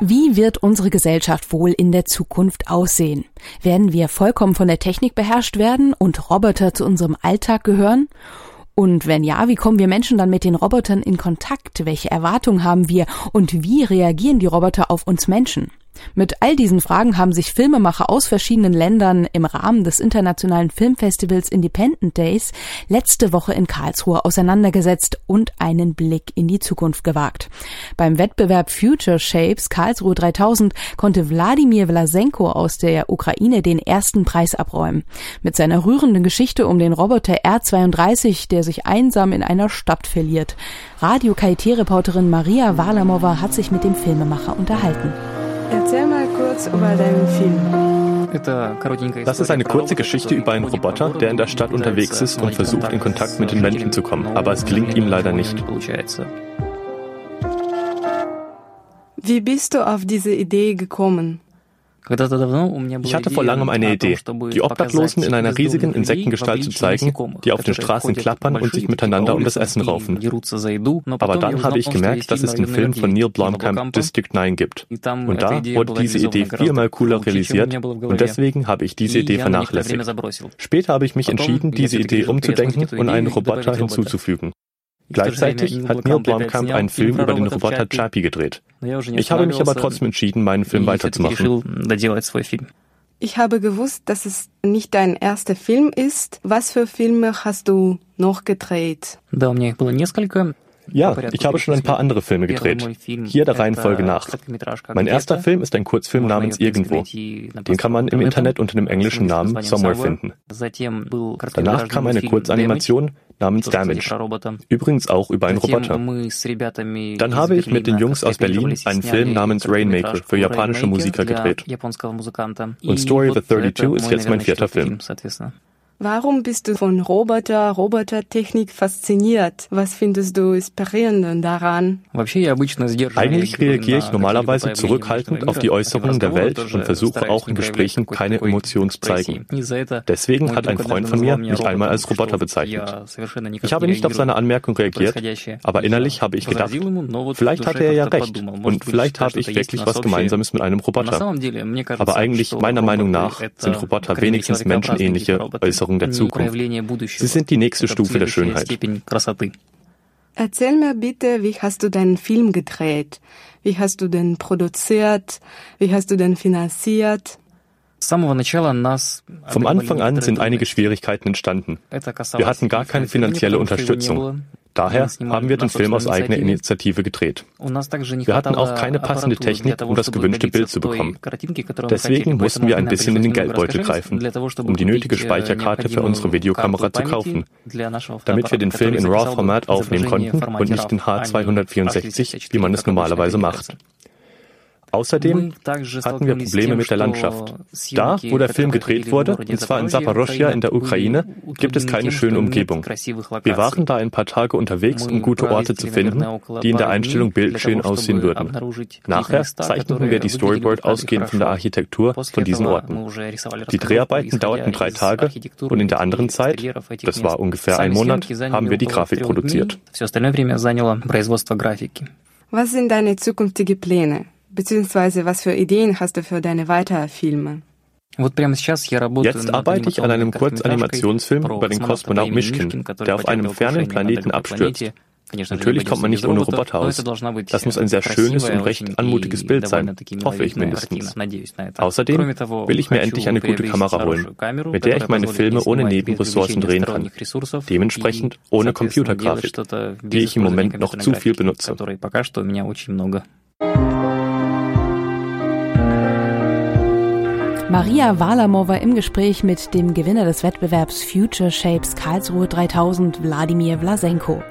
Wie wird unsere Gesellschaft wohl in der Zukunft aussehen? Werden wir vollkommen von der Technik beherrscht werden und Roboter zu unserem Alltag gehören? Und wenn ja, wie kommen wir Menschen dann mit den Robotern in Kontakt? Welche Erwartungen haben wir und wie reagieren die Roboter auf uns Menschen? Mit all diesen Fragen haben sich Filmemacher aus verschiedenen Ländern im Rahmen des internationalen Filmfestivals Independent Days letzte Woche in Karlsruhe auseinandergesetzt und einen Blick in die Zukunft gewagt. Beim Wettbewerb Future Shapes Karlsruhe 3000 konnte Wladimir Vlasenko aus der Ukraine den ersten Preis abräumen. Mit seiner rührenden Geschichte um den Roboter R32, der sich einsam in einer Stadt verliert. Radio KIT-Reporterin Maria Walamova hat sich mit dem Filmemacher unterhalten. Erzähl mal kurz über deinen Film. Das ist eine kurze Geschichte über einen Roboter, der in der Stadt unterwegs ist und versucht, in Kontakt mit den Menschen zu kommen. Aber es gelingt ihm leider nicht. Wie bist du auf diese Idee gekommen? Ich hatte vor langem eine Idee, die Obdachlosen in einer riesigen Insektengestalt zu zeigen, die auf den Straßen klappern und sich miteinander um das Essen raufen. Aber dann habe ich gemerkt, dass es den Film von Neil Blomkamp District 9 gibt. Und da wurde diese Idee viermal cooler realisiert und deswegen habe ich diese Idee vernachlässigt. Später habe ich mich entschieden, diese Idee umzudenken und einen Roboter hinzuzufügen. Gleichzeitig hat Neil Blomkamp einen Film über den Roboter Chappie gedreht. Ich habe mich aber trotzdem entschieden, meinen Film weiterzumachen. Ich habe gewusst, dass es nicht dein erster Film ist. Was für Filme hast du noch gedreht? Ja, ich habe schon ein paar andere Filme gedreht. Hier der Reihenfolge nach. Mein erster Film ist ein Kurzfilm namens Irgendwo. Den kann man im Internet unter dem englischen Namen Somewhere finden. Danach kam eine Kurzanimation namens Damage. Übrigens auch über einen Roboter. Dann habe ich mit den Jungs aus Berlin einen Film namens Rainmaker für japanische Musiker gedreht. Und Story of the 32 ist jetzt mein vierter Film. Warum bist du von Roboter, Robotertechnik fasziniert? Was findest du inspirierend daran? Eigentlich reagiere ich normalerweise zurückhaltend auf die Äußerungen der Welt und versuche auch in Gesprächen keine Emotionen zu zeigen. Deswegen hat ein Freund von mir mich einmal als Roboter bezeichnet. Ich habe nicht auf seine Anmerkung reagiert, aber innerlich habe ich gedacht, vielleicht hatte er ja recht und vielleicht habe ich wirklich was Gemeinsames mit einem Roboter. Aber eigentlich, meiner Meinung nach, sind Roboter wenigstens menschenähnliche Äußerungen Äußerung der Zukunft. Sie sind die nächste Stufe der Schönheit. Erzähl mir bitte, wie hast du deinen Film gedreht? Wie hast du den produziert? Wie hast du den finanziert? Vom Anfang an sind einige Schwierigkeiten entstanden. Wir hatten gar keine finanzielle Unterstützung. Daher haben wir den Film aus eigener Initiative gedreht. Wir hatten auch keine passende Technik, um das gewünschte Bild zu bekommen. Deswegen mussten wir ein bisschen in den Geldbeutel greifen, um die nötige Speicherkarte für unsere Videokamera zu kaufen, damit wir den Film in RAW-Format aufnehmen konnten und nicht in H264, wie man es normalerweise macht. Außerdem hatten wir Probleme mit der Landschaft. Da, wo der Film gedreht wurde, und zwar in Saporoschja in der Ukraine, gibt es keine schöne Umgebung. Wir waren da ein paar Tage unterwegs, um gute Orte zu finden, die in der Einstellung bildschön aussehen würden. Nachher zeichneten wir die Storyboard ausgehend von der Architektur von diesen Orten. Die Dreharbeiten dauerten drei Tage und in der anderen Zeit, das war ungefähr ein Monat, haben wir die Grafik produziert. Was sind deine zukünftigen Pläne? Beziehungsweise was für Ideen hast du für deine weiteren Filme? Jetzt arbeite ich an einem Kurzanimationsfilm über den Kosmonaut Mischkin, der auf einem fernen Planeten abstürzt. Natürlich kommt man nicht ohne Roboter aus. Das muss ein sehr schönes und recht anmutiges Bild sein, hoffe ich mindestens. Außerdem will ich mir endlich eine gute Kamera holen, mit der ich meine Filme ohne Nebenressourcen drehen kann. Dementsprechend ohne Computergrafik, die ich im Moment noch zu viel benutze. Maria Walamova im Gespräch mit dem Gewinner des Wettbewerbs Future Shapes Karlsruhe 3000, Wladimir Vlasenko.